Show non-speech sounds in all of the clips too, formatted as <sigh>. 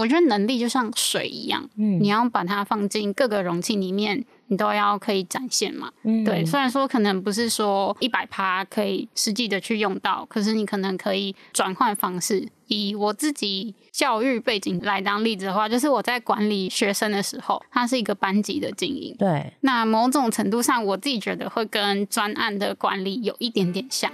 我觉得能力就像水一样，嗯，你要把它放进各个容器里面。你都要可以展现嘛？嗯，对。虽然说可能不是说一百趴可以实际的去用到，可是你可能可以转换方式。以我自己教育背景来当例子的话，就是我在管理学生的时候，它是一个班级的经营。对。那某种程度上，我自己觉得会跟专案的管理有一点点像。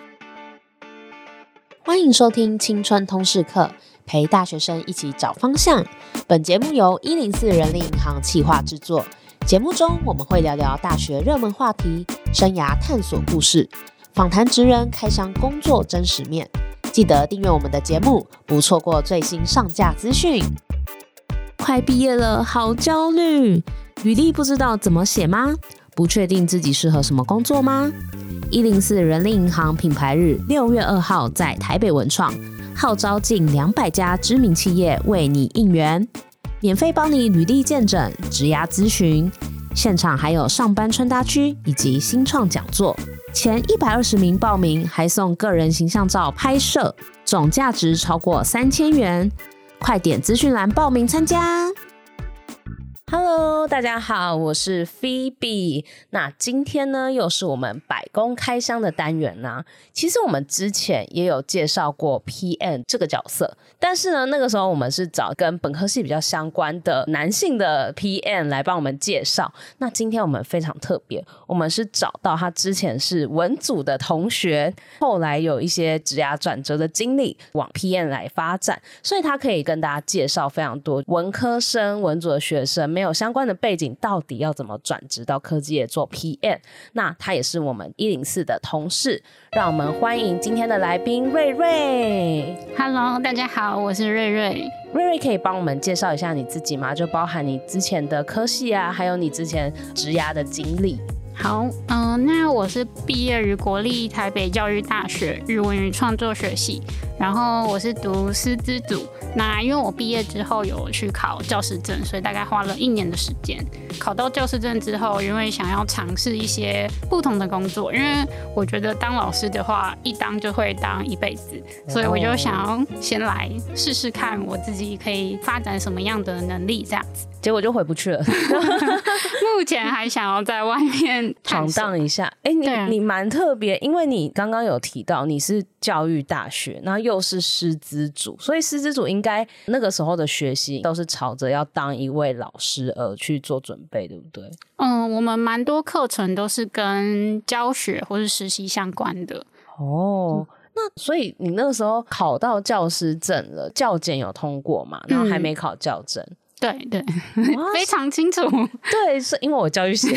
欢迎收听青春通识课，陪大学生一起找方向。本节目由一零四人力银行企划制作。节目中我们会聊聊大学热门话题、生涯探索故事、访谈职人开箱工作真实面。记得订阅我们的节目，不错过最新上架资讯。快毕业了，好焦虑！履历不知道怎么写吗？不确定自己适合什么工作吗？一零四人力银行品牌日六月二号在台北文创，号召近两百家知名企业为你应援。免费帮你履历见证、职涯咨询，现场还有上班穿搭区以及新创讲座，前一百二十名报名还送个人形象照拍摄，总价值超过三千元，快点资讯栏报名参加。Hello，大家好，我是 Phoebe。那今天呢，又是我们百工开箱的单元呢、其实我们之前也有介绍过 PM 这个角色，但是呢，那个时候我们是找跟本科系比较相关的男性的 PM 来帮我们介绍。那今天我们非常特别，我们是找到他之前是文组的同学，后来有一些职涯转折的经历，往 PM 来发展，所以他可以跟大家介绍非常多文科生、文组的学生。没有相关的背景，到底要怎么转职到科技业做 PM？那他也是我们一零四的同事，让我们欢迎今天的来宾瑞瑞。Hello，大家好，我是瑞瑞。瑞瑞可以帮我们介绍一下你自己吗？就包含你之前的科系啊，还有你之前职涯的经历。好，嗯、呃，那我是毕业于国立台北教育大学日文与创作学系，然后我是读师资组。那因为我毕业之后有去考教师证，所以大概花了一年的时间。考到教师证之后，因为想要尝试一些不同的工作，因为我觉得当老师的话，一当就会当一辈子，所以我就想要先来试试看我自己可以发展什么样的能力，这样子。结果就回不去了。<laughs> 目前还想要在外面闯荡一下。哎、欸，你你蛮特别，因为你刚刚有提到你是教育大学，然后又是师资组，所以师资组应该那个时候的学习都是朝着要当一位老师而去做准备，对不对？嗯，我们蛮多课程都是跟教学或是实习相关的。哦，那所以你那个时候考到教师证了，教检有通过嘛？然后还没考教证。嗯对对，非常清楚。对，是因为我教育系。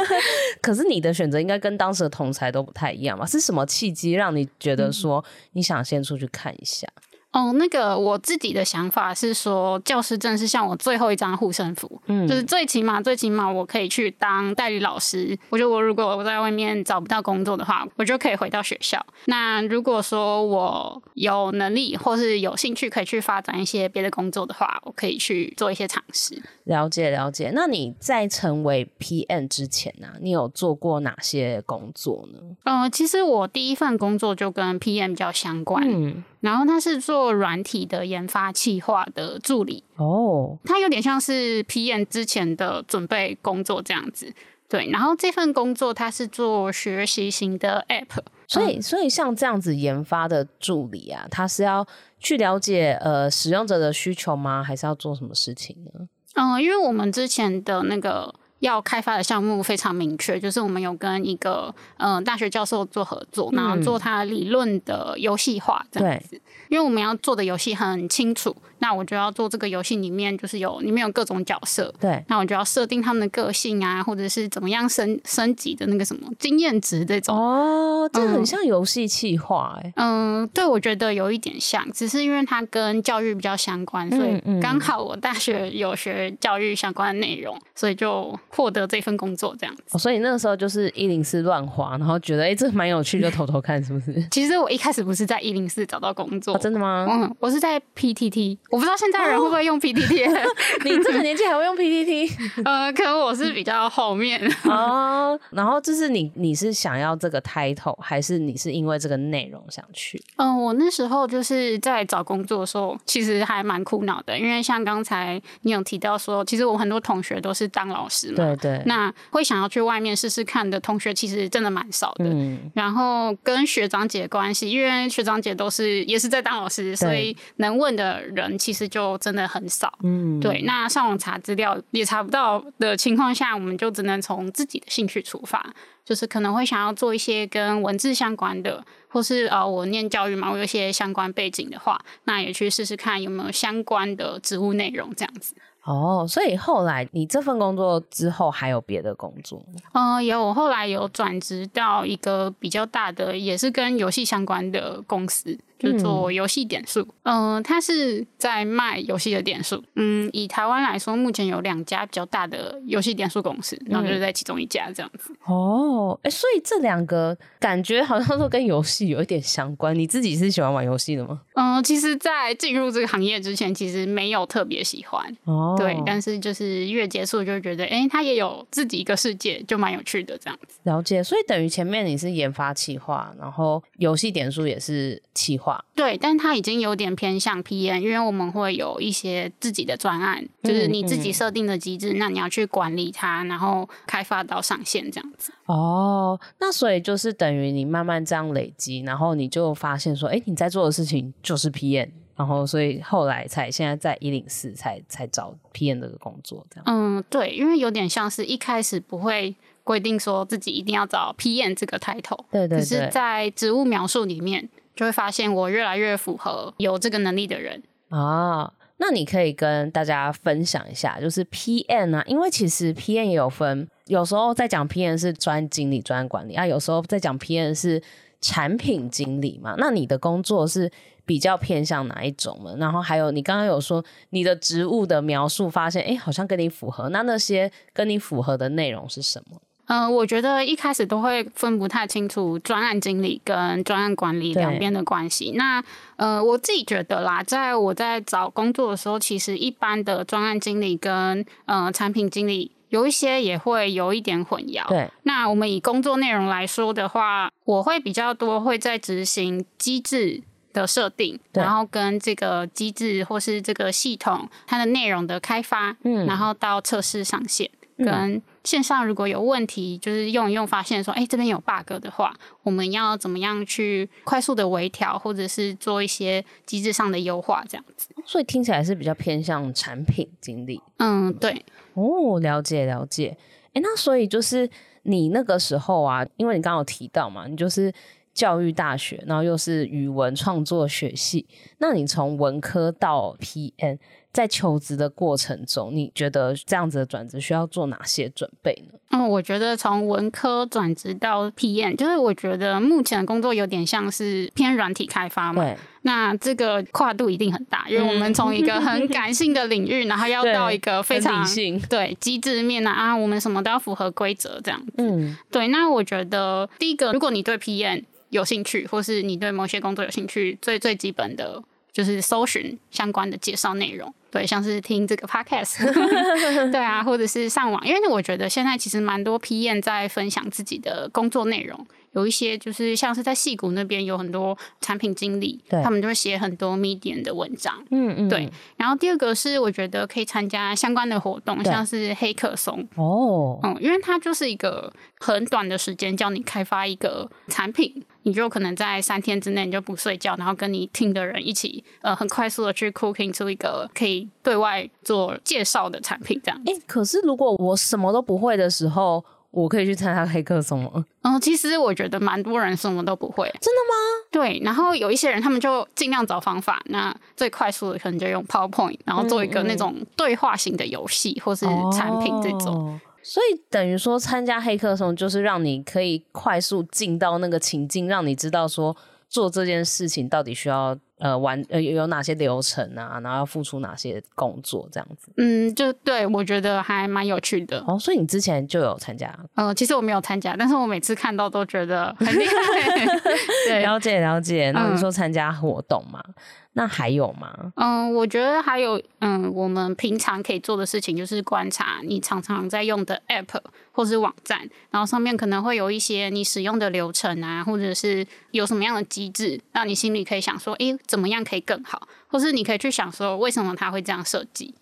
<laughs> 可是你的选择应该跟当时的同才都不太一样吧？是什么契机让你觉得说你想先出去看一下？哦，那个我自己的想法是说，教师证是像我最后一张护身符，嗯，就是最起码最起码我可以去当代理老师。我觉得我如果我在外面找不到工作的话，我就可以回到学校。那如果说我有能力或是有兴趣可以去发展一些别的工作的话，我可以去做一些尝试。了解了解。那你在成为 PM 之前呢、啊，你有做过哪些工作呢？呃，其实我第一份工作就跟 PM 比较相关，嗯。然后他是做软体的研发企划的助理哦，他有点像是 PM 之前的准备工作这样子，对。然后这份工作他是做学习型的 App，所以所以像这样子研发的助理啊，他是要去了解呃使用者的需求吗？还是要做什么事情呢？嗯、呃，因为我们之前的那个。要开发的项目非常明确，就是我们有跟一个嗯、呃、大学教授做合作，然后做他理论的游戏化这样子。因为我们要做的游戏很清楚，那我就要做这个游戏里面就是有里面有各种角色，对，那我就要设定他们的个性啊，或者是怎么样升升级的那个什么经验值这种。哦，这很像游戏企划哎。嗯，对，我觉得有一点像，只是因为它跟教育比较相关，所以刚好我大学有学教育相关的内容，所以就。获得这份工作这样子。哦，所以那个时候就是一零四乱滑，然后觉得哎、欸，这蛮有趣，就偷偷看，是不是？<laughs> 其实我一开始不是在一零四找到工作。哦，真的吗？嗯，我是在 PTT，我不知道现在人会不会用 PTT。哦、<laughs> 你这个年纪还会用 PTT？<laughs> 呃，可能我是比较后面哦。然后就是你，你是想要这个 title，还是你是因为这个内容想去？嗯、呃，我那时候就是在找工作的时候，其实还蛮苦恼的，因为像刚才你有提到说，其实我很多同学都是当老师嘛，对对。那会想要去外面试试看的同学，其实真的蛮少的。嗯。然后跟学长姐关系，因为学长姐都是也是在当老师，所以能问的人其实就真的很少。嗯。对，那上网查资料也查不到的情况下，我们就只能从自己的兴趣出发。就是可能会想要做一些跟文字相关的，或是呃，我念教育嘛，我有一些相关背景的话，那也去试试看有没有相关的职务内容这样子。哦，所以后来你这份工作之后还有别的工作嗯？呃，有，我后来有转职到一个比较大的，也是跟游戏相关的公司。就做游戏点数，嗯、呃，他是在卖游戏的点数。嗯，以台湾来说，目前有两家比较大的游戏点数公司，然后就是在其中一家这样子。嗯、哦，哎、欸，所以这两个感觉好像都跟游戏有一点相关。你自己是喜欢玩游戏的吗？嗯、呃，其实，在进入这个行业之前，其实没有特别喜欢。哦，对，但是就是越接触，就觉得，哎、欸，他也有自己一个世界，就蛮有趣的这样子。了解，所以等于前面你是研发企划，然后游戏点数也是企划。对，但它已经有点偏向 PM，因为我们会有一些自己的专案，就是你自己设定的机制，嗯嗯，那你要去管理它，然后开发到上线这样子。哦，那所以就是等于你慢慢这样累积，然后你就发现说，哎，你在做的事情就是 PM，然后所以后来才现在在一零四才才找 PM 这个工作这样。嗯，对，因为有点像是一开始不会规定说自己一定要找 PM 这个 title，对对对，可是在职务描述里面。就会发现我越来越符合有这个能力的人啊。那你可以跟大家分享一下，就是 PM 啊，因为其实 PM 也有分，有时候在讲 PM 是专经理、专管理啊，有时候在讲 PM 是产品经理嘛。那你的工作是比较偏向哪一种呢？然后还有你刚刚有说你的职务的描述，发现哎，好像跟你符合，那那些跟你符合的内容是什么？嗯、呃，我觉得一开始都会分不太清楚专案经理跟专案管理两边的关系。那呃，我自己觉得啦，在我在找工作的时候，其实一般的专案经理跟呃产品经理有一些也会有一点混淆。对。那我们以工作内容来说的话，我会比较多会在执行机制的设定，然后跟这个机制或是这个系统它的内容的开发，嗯，然后到测试上线。跟线上如果有问题，就是用一用发现说，哎，这边有 bug 的话，我们要怎么样去快速的微调，或者是做一些机制上的优化，这样子。所以听起来是比较偏向产品经理。嗯，对。哦，了解了解。哎，那所以就是你那个时候啊，因为你刚刚有提到嘛，你就是教育大学，然后又是语文创作学系，那你从文科到 PM。在求职的过程中，你觉得这样子的转职需要做哪些准备呢？嗯，我觉得从文科转职到 PM，就是我觉得目前的工作有点像是偏软体开发嘛。对。那这个跨度一定很大，因为我们从一个很感性的领域，<laughs> 然后要到一个非常对机制面啊啊，我们什么都要符合规则这样子。嗯，对。那我觉得第一个，如果你对 PM 有兴趣，或是你对某些工作有兴趣，最最基本的。就是搜寻相关的介绍内容，对，像是听这个 podcast，<laughs> 对啊，或者是上网，因为我觉得现在其实蛮多 PM 在分享自己的工作内容。有一些就是像是在戏谷那边有很多产品经理，他们就会写很多 Medium 的文章，嗯嗯，对。然后第二个是我觉得可以参加相关的活动，像是黑客松哦，嗯，因为它就是一个很短的时间教你开发一个产品，你就可能在三天之内你就不睡觉，然后跟你听的人一起，呃，很快速的去 cooking 出一个可以对外做介绍的产品这样子。哎、欸，可是如果我什么都不会的时候。我可以去参加黑客松吗？嗯，其实我觉得蛮多人什么都不会。真的吗？对，然后有一些人他们就尽量找方法，那最快速的可能就用 PowerPoint，然后做一个那种对话型的游戏或是产品这种。哦，所以等于说参加黑客松就是让你可以快速进到那个情境，让你知道说做这件事情到底需要呃完呃有哪些流程啊，然后要付出哪些工作这样子。嗯，就对我觉得还蛮有趣的。哦，所以你之前就有参加？呃，其实我没有参加，但是我每次看到都觉得很厉害。<laughs> 对，了解了解。那你说参加活动嘛？嗯那还有吗？嗯，我觉得还有，嗯，我们平常可以做的事情就是观察你常常在用的 App 或是网站，然后上面可能会有一些你使用的流程啊，或者是有什么样的机制，让你心里可以想说，诶，怎么样可以更好，或是你可以去想说，为什么它会这样设计。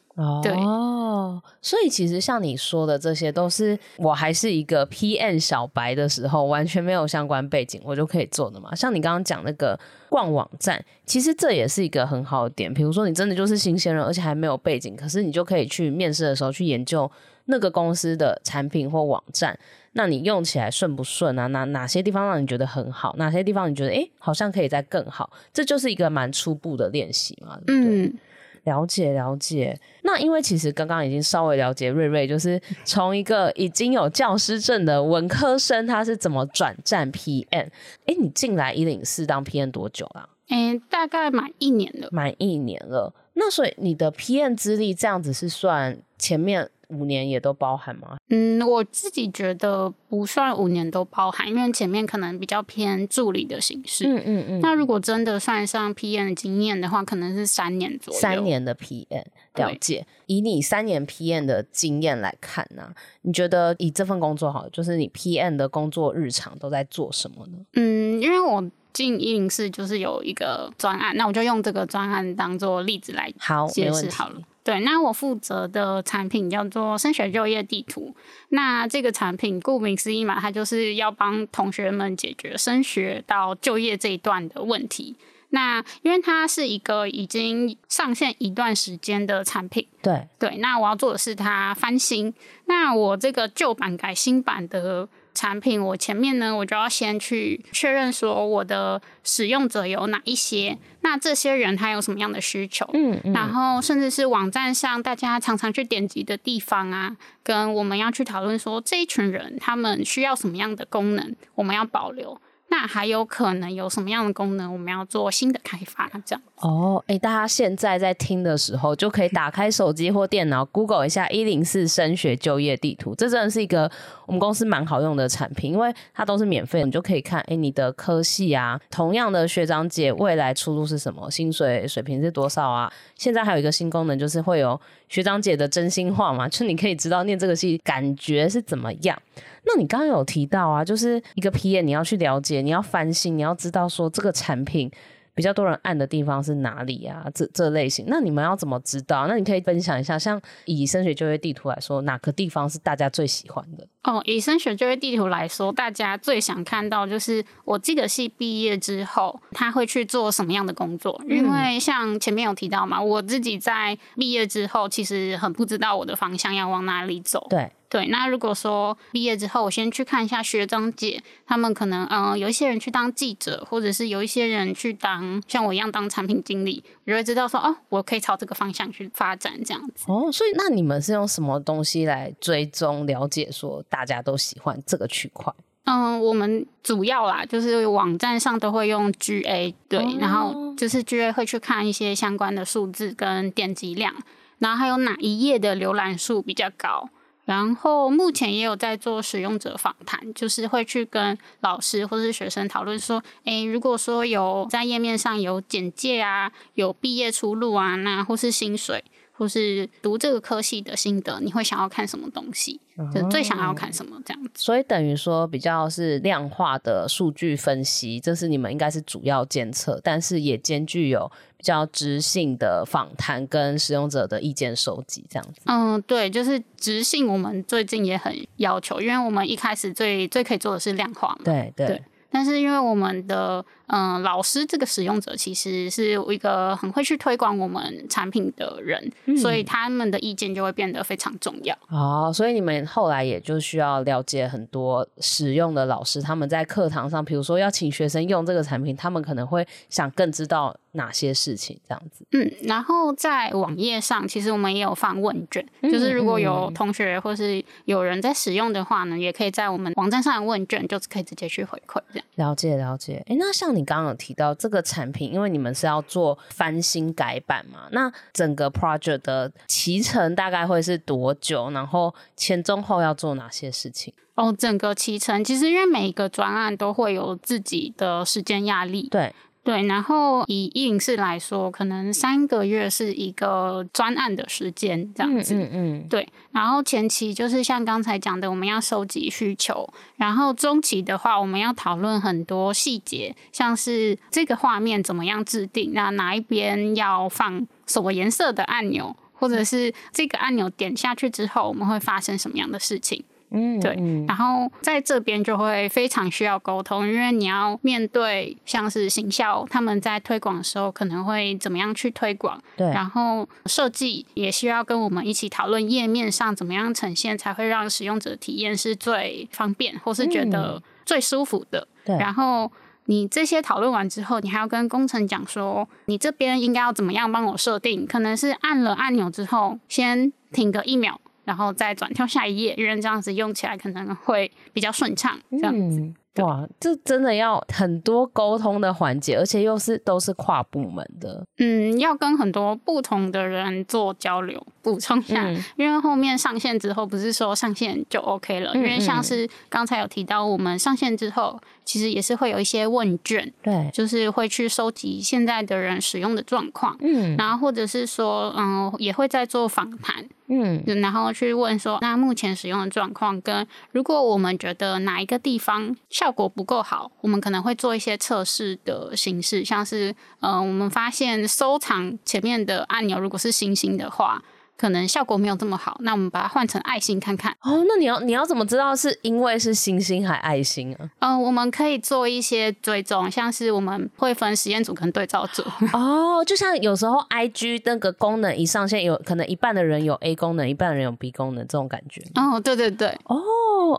对哦，所以其实像你说的这些，都是我还是一个 PM 小白的时候，完全没有相关背景，我就可以做的嘛。像你刚刚讲那个逛网站，其实这也是一个很好的点。比如说你真的就是新鲜人，而且还没有背景，可是你就可以去面试的时候去研究那个公司的产品或网站，那你用起来顺不顺啊？哪哪些地方让你觉得很好？哪些地方你觉得诶好像可以再更好？这就是一个蛮初步的练习嘛，对不对？嗯。了解了解，那因为其实刚刚已经稍微了解瑞瑞，就是从一个已经有教师证的文科生，他是怎么转战 PM？哎，你进来一零四当 PM 多久了？嗯，大概满一年了。满一年了，那所以你的 PM 资历这样子是算前面？五年也都包含吗？嗯，我自己觉得不算五年都包含，因为前面可能比较偏助理的形式。嗯嗯嗯。那如果真的算上 PM 的经验的话，可能是三年左右。三年的 PM，了解。以你三年 PM 的经验来看呢、啊，你觉得以这份工作好，就是你 PM 的工作日常都在做什么呢？嗯，因为我进一零四就是有一个专案，那我就用这个专案当做例子来好解释好了。对，那我负责的产品叫做升学就业地图。那这个产品顾名思义嘛，它就是要帮同学们解决升学到就业这一段的问题。那因为它是一个已经上线一段时间的产品，对对。那我要做的是它翻新。那我这个旧版改新版的。产品，我前面呢，我就要先去确认说我的使用者有哪一些，那这些人他有什么样的需求，嗯，嗯，然后甚至是网站上大家常常去点击的地方啊，跟我们要去讨论说这一群人他们需要什么样的功能，我们要保留。那还有可能有什么样的功能？我们要做新的开发，这样哦。哎、大家现在在听的时候，就可以打开手机或电脑，Google 一下一零四升学就业地图。这真的是一个我们公司蛮好用的产品，因为它都是免费，你就可以看，哎、你的科系啊，同样的学长姐未来出路是什么，薪水水平是多少啊？现在还有一个新功能，就是会有学长姐的真心话嘛，就你可以知道念这个系感觉是怎么样。那你刚刚有提到啊，就是一个 PM，你要去了解，你要翻新，你要知道说这个产品。比较多人按的地方是哪里啊？这这类型，那你们要怎么知道？那你可以分享一下，像以升学就业地图来说，哪个地方是大家最喜欢的？哦，以升学就业地图来说，大家最想看到就是我这个系毕业之后，他会去做什么样的工作？嗯。因为像前面有提到嘛，我自己在毕业之后，其实很不知道我的方向要往哪里走。对。对，那如果说毕业之后，我先去看一下学长姐，他们可能嗯、呃，有一些人去当记者，或者是有一些人去当像我一样当产品经理，我就会知道说哦，我可以朝这个方向去发展这样子。哦，所以那你们是用什么东西来追踪了解说大家都喜欢这个区块？嗯，我们主要啦，就是网站上都会用 GA，对，哦、然后就是 GA 会去看一些相关的数字跟点击量，然后还有哪一页的浏览数比较高。然后目前也有在做使用者访谈，就是会去跟老师或是学生讨论说，诶，如果说有在页面上有简介啊，有毕业出路啊，那或是薪水，或是读这个科系的心得，你会想要看什么东西？就最想要看什么这样子？所以等于说比较是量化的数据分析，这是你们应该是主要监测，但是也兼具有。比较质性的访谈跟使用者的意见收集，这样子。嗯，对，就是直性，我们最近也很要求，因为我们一开始最最可以做的是量化嘛。对对。对但是因为我们的嗯、呃、老师这个使用者其实是一个很会去推广我们产品的人，嗯、所以他们的意见就会变得非常重要。哦，所以你们后来也就需要了解很多使用的老师，他们在课堂上，比如说要请学生用这个产品，他们可能会想更知道哪些事情？这样子。嗯，然后在网页上，其实我们也有放问卷，嗯、就是如果有同学或是有人在使用的话呢，也可以在我们网站上的问卷，就是可以直接去回馈这样。了解了解。哎，那像你刚刚有提到这个产品，因为你们是要做翻新改版嘛，那整个 project 的期程大概会是多久？然后前中后要做哪些事情？哦，整个期程其实因为每一个专案都会有自己的时间压力，对对。然后以影视来说，可能三个月是一个专案的时间这样子，嗯嗯，嗯对。然后前期就是像刚才讲的，我们要收集需求，然后中期的话，我们要讨论很多细节，像是这个画面怎么样制定，那哪一边要放什么颜色的按钮，或者是这个按钮点下去之后，我们会发生什么样的事情。嗯，对，然后在这边就会非常需要沟通，因为你要面对像是行销，他们在推广的时候可能会怎么样去推广，对，然后设计也需要跟我们一起讨论页面上怎么样呈现才会让使用者体验是最方便或是觉得最舒服的。对，然后你这些讨论完之后，你还要跟工程讲说，你这边应该要怎么样帮我设定，可能是按了按钮之后先停个一秒。然后再转跳下一页，因为这样子用起来可能会比较顺畅。这样子，嗯、哇，这真的要很多沟通的环节，而且又是都是跨部门的。嗯，要跟很多不同的人做交流。补充一下，嗯、因为后面上线之后，不是说上线就 OK 了，嗯、因为像是刚才有提到，我们上线之后，其实也是会有一些问卷，对，就是会去收集现在的人使用的状况，嗯，然后或者是说，嗯，也会在做访谈。嗯，然后去问说，那目前使用的状况跟如果我们觉得哪一个地方效果不够好，我们可能会做一些测试的形式，像是，呃，我们发现收藏前面的按钮如果是星星的话。可能效果没有这么好，那我们把它换成爱心看看。哦，那你要你要怎么知道是因为是星星还爱心啊？嗯、呃，我们可以做一些追踪，像是我们会分实验组跟对照组。<laughs> 哦，就像有时候 IG 那个功能一上线，有可能一半的人有 A 功能，一半的人有 B 功能，这种感觉。哦，对对对。哦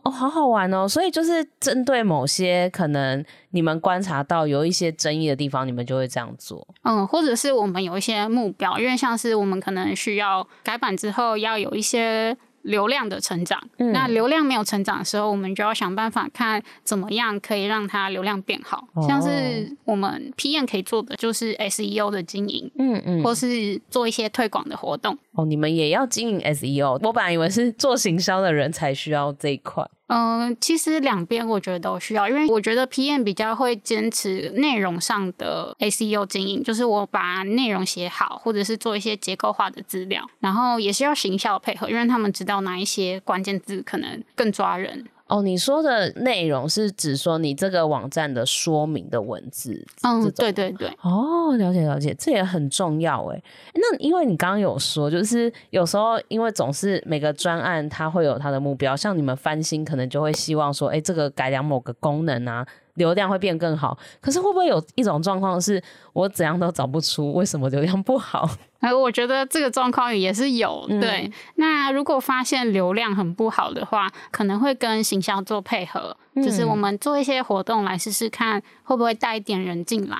哦，好好玩哦。所以就是针对某些可能你们观察到有一些争议的地方，你们就会这样做。嗯，或者是我们有一些目标，因为像是我们可能需要。改版之后要有一些流量的成长，嗯、那流量没有成长的时候，我们就要想办法看怎么样可以让它流量变好。哦、像是我们 PM 可以做的就是 SEO 的经营，嗯嗯，或是做一些推广的活动。哦，你们也要经营 SEO？我本来以为是做行销的人才需要这一块。嗯、其实两边我觉得都需要，因为我觉得 PM 比较会坚持内容上的 SEO 经营，就是我把内容写好，或者是做一些结构化的资料，然后也是要行销配合，因为他们知道哪一些关键字可能更抓人。哦，你说的内容是指说你这个网站的说明的文字？嗯，对对对。哦，了解了解，这也很重要哎。那因为你刚刚有说，就是有时候因为总是每个专案它会有它的目标，像你们翻新可能就会希望说，哎，这个改良某个功能啊。流量会变更好，可是会不会有一种状况是我怎样都找不出为什么流量不好？哎，<laughs> 我觉得这个状况也是有。嗯、对，那如果发现流量很不好的话，可能会跟行销做配合，嗯、就是我们做一些活动来试试看会不会带一点人进来。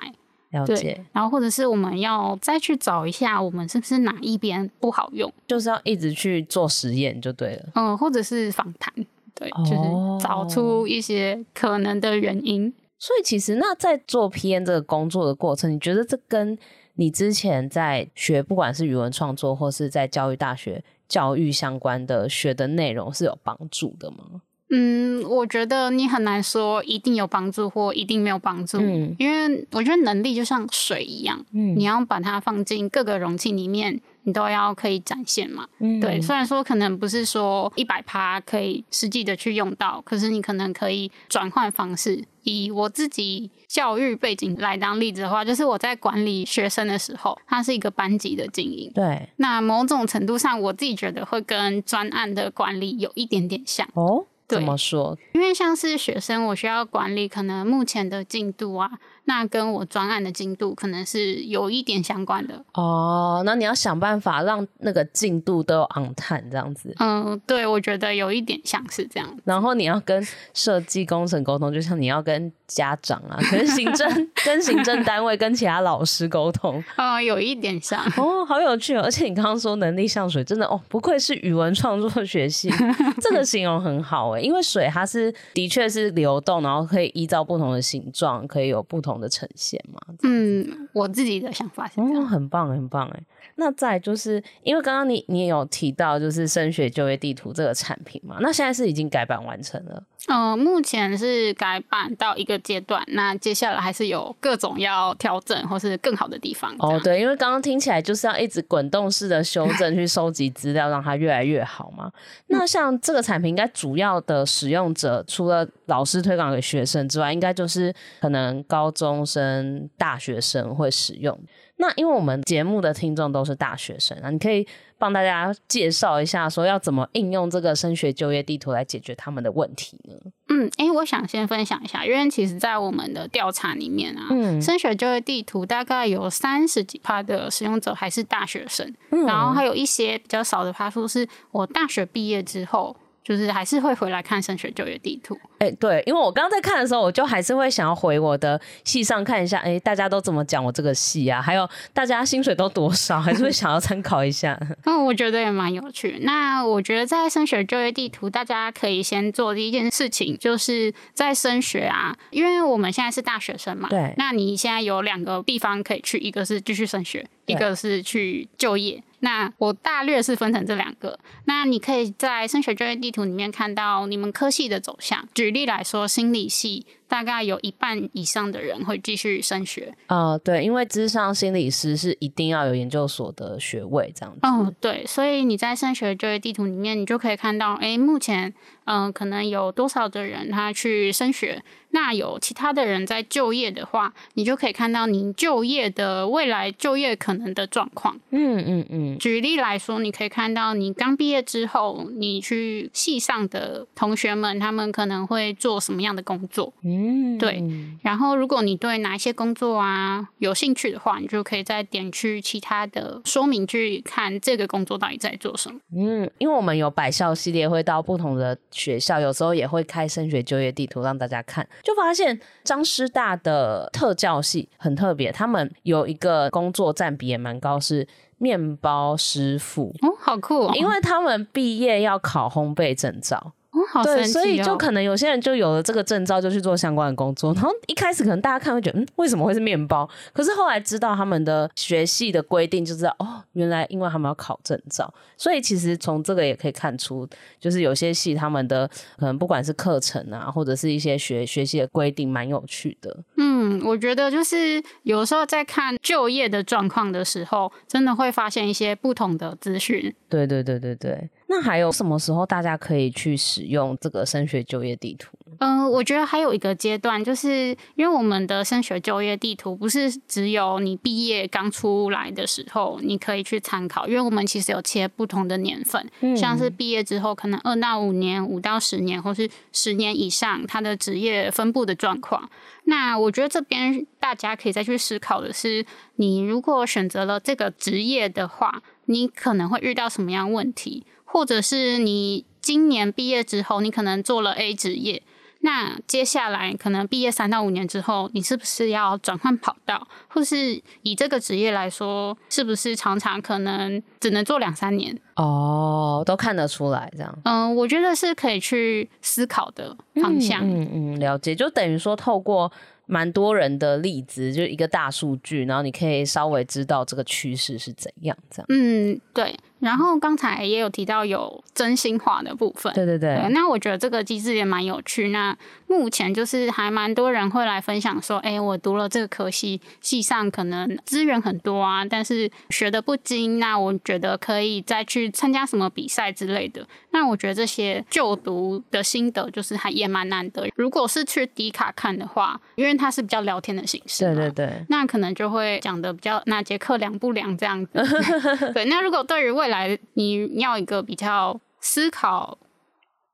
了解。然后或者是我们要再去找一下，我们是不是哪一边不好用，就是要一直去做实验就对了。嗯，或者是访谈。对，就是找出一些可能的原因。所以其实那在做 PN 这个工作的过程，你觉得这跟你之前在学，不管是语文创作或是在教育大学教育相关的学的内容是有帮助的吗？嗯，我觉得你很难说一定有帮助或一定没有帮助，嗯，因为我觉得能力就像水一样，嗯，你要把它放进各个容器里面，你都要可以展现嘛，嗯，对。虽然说可能不是说一百趴可以实际的去用到，可是你可能可以转换方式。以我自己教育背景来当例子的话，就是我在管理学生的时候，它是一个班级的经营，对。那某种程度上，我自己觉得会跟专案的管理有一点点像哦。怎么说？因为像是学生，我需要管理可能目前的进度啊，那跟我专案的进度可能是有一点相关的哦。那你要想办法让那个进度都有 on time 这样子。嗯，对，我觉得有一点像是这样。然后你要跟设计工程沟通，就像你要跟家长啊，跟行政跟行政单位、跟其他老师沟通。<laughs> 哦，有一点像哦，好有趣哦！而且你刚刚说能力像水，真的哦，不愧是语文创作学系，这个形容很好哎，因为水它是的确是流动，然后可以依照不同的形状，可以有不同的呈现嘛。嗯，我自己的想法是这样，哦，很棒很棒哎。那再就是因为刚刚你你也有提到，就是升学就业地图这个产品嘛，那现在是已经改版完成了？呃，目前是改版到一个阶段，那接下来还是有各种要调整或是更好的地方。哦，对，因为刚刚听起来就是要一直滚动式的修正，去收集资料，让它越来越好嘛。<laughs> 那像这个产品，应该主要的使用者除了老师推广给学生之外，应该就是可能高中生、大学生会使用。那因为我们节目的听众都是大学生啊，你可以帮大家介绍一下，说要怎么应用这个升学就业地图来解决他们的问题呢？嗯，诶、欸，我想先分享一下，因为其实在我们的调查里面啊，嗯，升学就业地图大概有三十几趴的使用者还是大学生，嗯，然后还有一些比较少的趴数是我大学毕业之后。就是还是会回来看升学就业地图。哎、欸，对，因为我刚刚在看的时候，我就还是会想要回我的系上看一下，哎、欸，大家都怎么讲我这个系啊？还有大家薪水都多少？还是会想要参考一下。<laughs> 嗯，我觉得也蛮有趣。那我觉得在升学就业地图，大家可以先做的一件事情，就是在升学啊，因为我们现在是大学生嘛。对。那你现在有两个地方可以去，一个是继续升学，一个是去就业。那我大略是分成这两个，那你可以在升学就业地图里面看到你们科系的走向。举例来说，心理系。大概有一半以上的人会继续升学。呃，对，因为智商心理师是一定要有研究所的学位这样子。哦，对，所以你在升学就业地图里面，你就可以看到，哎，目前嗯、呃，可能有多少的人他去升学，那有其他的人在就业的话，你就可以看到你就业的未来就业可能的状况。嗯嗯嗯。举例来说，你可以看到你刚毕业之后，你去系上的同学们，他们可能会做什么样的工作。嗯，对。然后，如果你对哪一些工作啊有兴趣的话，你就可以再点去其他的说明去看这个工作到底在做什么。嗯，因为我们有百校系列，会到不同的学校，有时候也会开升学就业地图让大家看，就发现张师大的特教系很特别，他们有一个工作占比也蛮高，是面包师傅。哦，好酷哦！因为他们毕业要考烘焙证照。哦好哦、对，所以就可能有些人就有了这个证照，就去做相关的工作。然后一开始可能大家看会觉得，嗯，为什么会是面包？可是后来知道他们的学系的规定，就知道哦，原来因为他们要考证照。所以其实从这个也可以看出，就是有些系他们的可能不管是课程啊，或者是一些学学习的规定，蛮有趣的。嗯，我觉得就是有时候在看就业的状况的时候，真的会发现一些不同的资讯。对对对对对。那还有什么时候大家可以去使用这个升学就业地图？嗯、呃，我觉得还有一个阶段，就是因为我们的升学就业地图不是只有你毕业刚出来的时候你可以去参考，因为我们其实有切不同的年份，嗯、像是毕业之后可能二到五年、五到十年，或是十年以上，它的职业分布的状况。那我觉得这边大家可以再去思考的是，你如果选择了这个职业的话，你可能会遇到什么样问题？或者是你今年毕业之后，你可能做了 A 职业，那接下来可能毕业三到五年之后，你是不是要转换跑道？或是以这个职业来说，是不是常常可能只能做两三年？哦，都看得出来这样。嗯，我觉得是可以去思考的方向。嗯嗯，嗯，了解，就等于说透过。蛮多人的例子，就一个大数据，然后你可以稍微知道这个趋势是怎样，这样。嗯，对。然后刚才也有提到有真心话的部分，对对对，对。那我觉得这个机制也蛮有趣。那目前就是还蛮多人会来分享说，哎，我读了这个科系，系上可能资源很多啊，但是学的不精。那我觉得可以再去参加什么比赛之类的。那我觉得这些就读的心得就是还也蛮难得。如果是去迪卡看的话，因为它是比较聊天的形式，对对对，那可能就会讲的比较哪节课凉不凉这样子。<laughs> 对，那如果对于未来你要一个比较思考，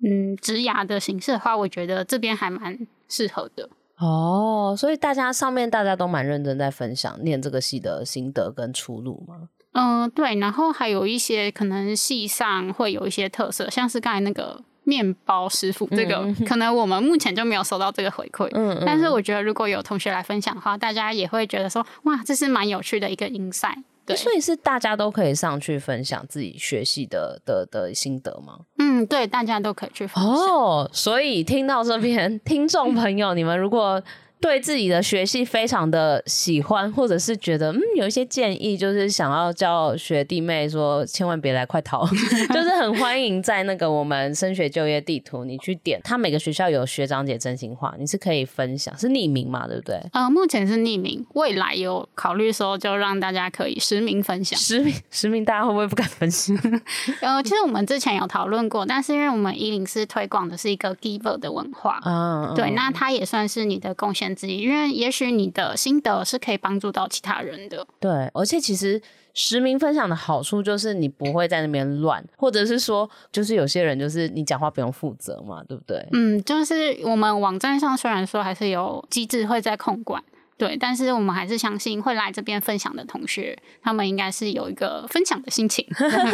嗯，职涯的形式的话，我觉得这边还蛮适合的。哦，所以大家上面大家都蛮认真在分享念这个系的心得跟出路吗？嗯、呃，对，然后还有一些可能系上会有一些特色，像是刚才那个。面包师傅，这个 <laughs> 可能我们目前就没有收到这个回馈。嗯，但是我觉得如果有同学来分享的话，大家也会觉得说，哇，这是蛮有趣的一个 insight。对，所以是大家都可以上去分享自己学习的的的心得吗？嗯，对，大家都可以去分享。哦，所以听到这边，<laughs> 听众朋友，你们如果。对自己的学系非常的喜欢，或者是觉得嗯有一些建议，就是想要叫学弟妹说千万别来快逃，<laughs> 就是很欢迎在那个我们升学就业地图，你去点，他每个学校有学长姐真心话，你是可以分享，是匿名嘛，对不对？呃，目前是匿名，未来有考虑说就让大家可以实名分享，实名实名大家会不会不敢分享？<laughs> 呃，其实我们之前有讨论过，但是因为我们一零四推广的是一个 giver 的文化，嗯，对，那它也算是你的贡献。因为也许你的心得是可以帮助到其他人的，对，而且其实实名分享的好处就是你不会在那边乱，或者是说，就是有些人就是你讲话不用负责嘛，对不对？嗯，就是我们网站上虽然说还是有机制会在控管。对，但是我们还是相信会来这边分享的同学，他们应该是有一个分享的心情。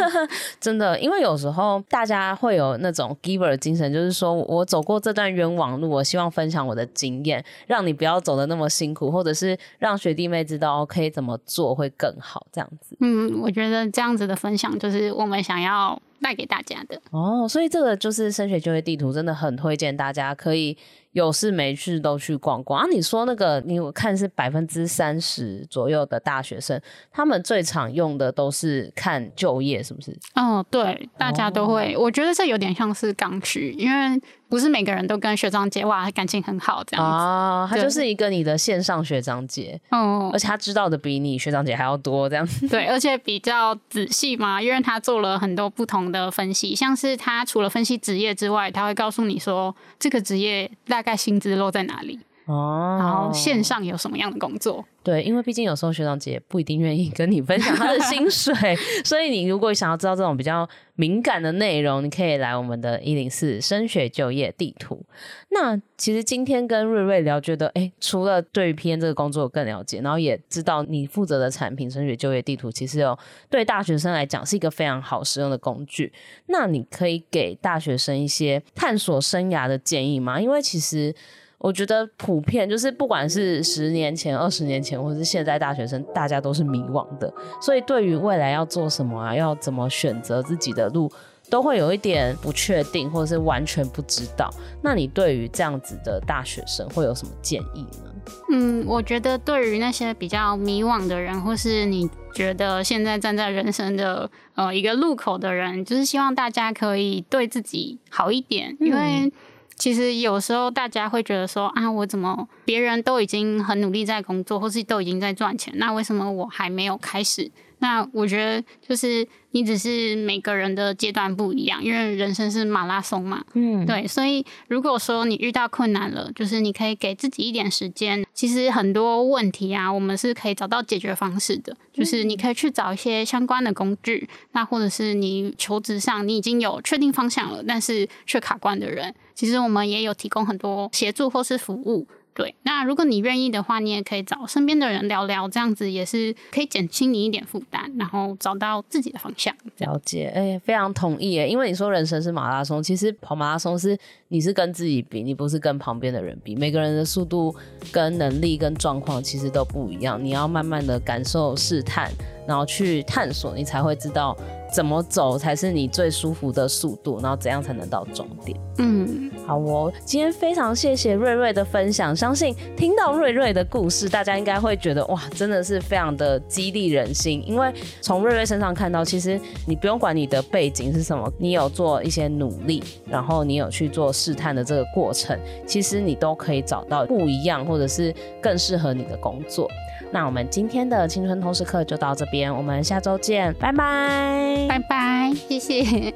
<laughs> 真的，因为有时候大家会有那种 giver 的精神，就是说我走过这段冤枉路，我希望分享我的经验，让你不要走得那么辛苦，或者是让学弟妹知道可以怎么做会更好，这样子。嗯，我觉得这样子的分享就是我们想要带给大家的。哦，所以这个就是升学就业地图，真的很推荐大家可以。有事没事都去逛逛啊！你说那个，你我看是百分之三十左右的大学生，他们最常用的都是看就业，是不是？哦，对，大家都会。哦、我觉得这有点像是刚需，因为。不是每个人都跟学长姐哇感情很好这样子啊，他就是一个你的线上学长姐，哦，而且他知道的比你学长姐还要多这样子，对，而且比较仔细嘛，因为他做了很多不同的分析，像是他除了分析职业之外，他会告诉你说这个职业大概薪资落在哪里。哦，然后线上有什么样的工作？对，因为毕竟有时候学长姐不一定愿意跟你分享他的薪水，<laughs> 所以你如果想要知道这种比较敏感的内容，你可以来我们的一零四升学就业地图。那其实今天跟瑞瑞聊，觉得哎，除了对于 PM 这个工作更了解，然后也知道你负责的产品升学就业地图，其实有对大学生来讲是一个非常好使用的工具。那你可以给大学生一些探索生涯的建议吗？因为其实。我觉得普遍就是，不管是十年前、二十年前，或者是现在大学生，大家都是迷惘的。所以对于未来要做什么啊，要怎么选择自己的路，都会有一点不确定，或者是完全不知道。那你对于这样子的大学生会有什么建议呢？嗯，我觉得对于那些比较迷惘的人，或是你觉得现在站在人生的呃一个路口的人，就是希望大家可以对自己好一点，因为。嗯其实有时候大家会觉得说啊，我怎么别人都已经很努力在工作，或是都已经在赚钱，那为什么我还没有开始？那我觉得就是你只是每个人的阶段不一样，因为人生是马拉松嘛。嗯，对，所以如果说你遇到困难了，就是你可以给自己一点时间。其实很多问题啊，我们是可以找到解决方式的。就是你可以去找一些相关的工具，那或者是你求职上你已经有确定方向了，但是却卡关的人，其实我们也有提供很多协助或是服务。对，那如果你愿意的话，你也可以找身边的人聊聊，这样子也是可以减轻你一点负担，然后找到自己的方向。了解，哎、非常同意诶，因为你说人生是马拉松，其实跑马拉松是你是跟自己比，你不是跟旁边的人比。每个人的速度、跟能力、跟状况其实都不一样，你要慢慢的感受、试探，然后去探索，你才会知道。怎么走才是你最舒服的速度？然后怎样才能到终点？嗯，好哦，今天非常谢谢瑞瑞的分享。相信听到瑞瑞的故事，大家应该会觉得哇，真的是非常的激励人心。因为从瑞瑞身上看到，其实你不用管你的背景是什么，你有做一些努力，然后你有去做试探的这个过程，其实你都可以找到不一样，或者是更适合你的工作。那我们今天的青春通识课就到这边，我们下周见，拜拜，拜拜，谢谢。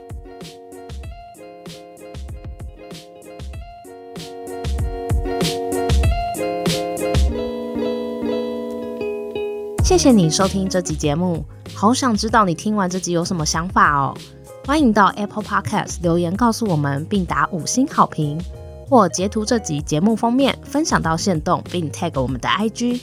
谢谢你收听这集节目，好想知道你听完这集有什么想法哦。欢迎到 Apple Podcast 留言告诉我们，并打五星好评，或截图这集节目封面分享到线动，并 tag 我们的 IG。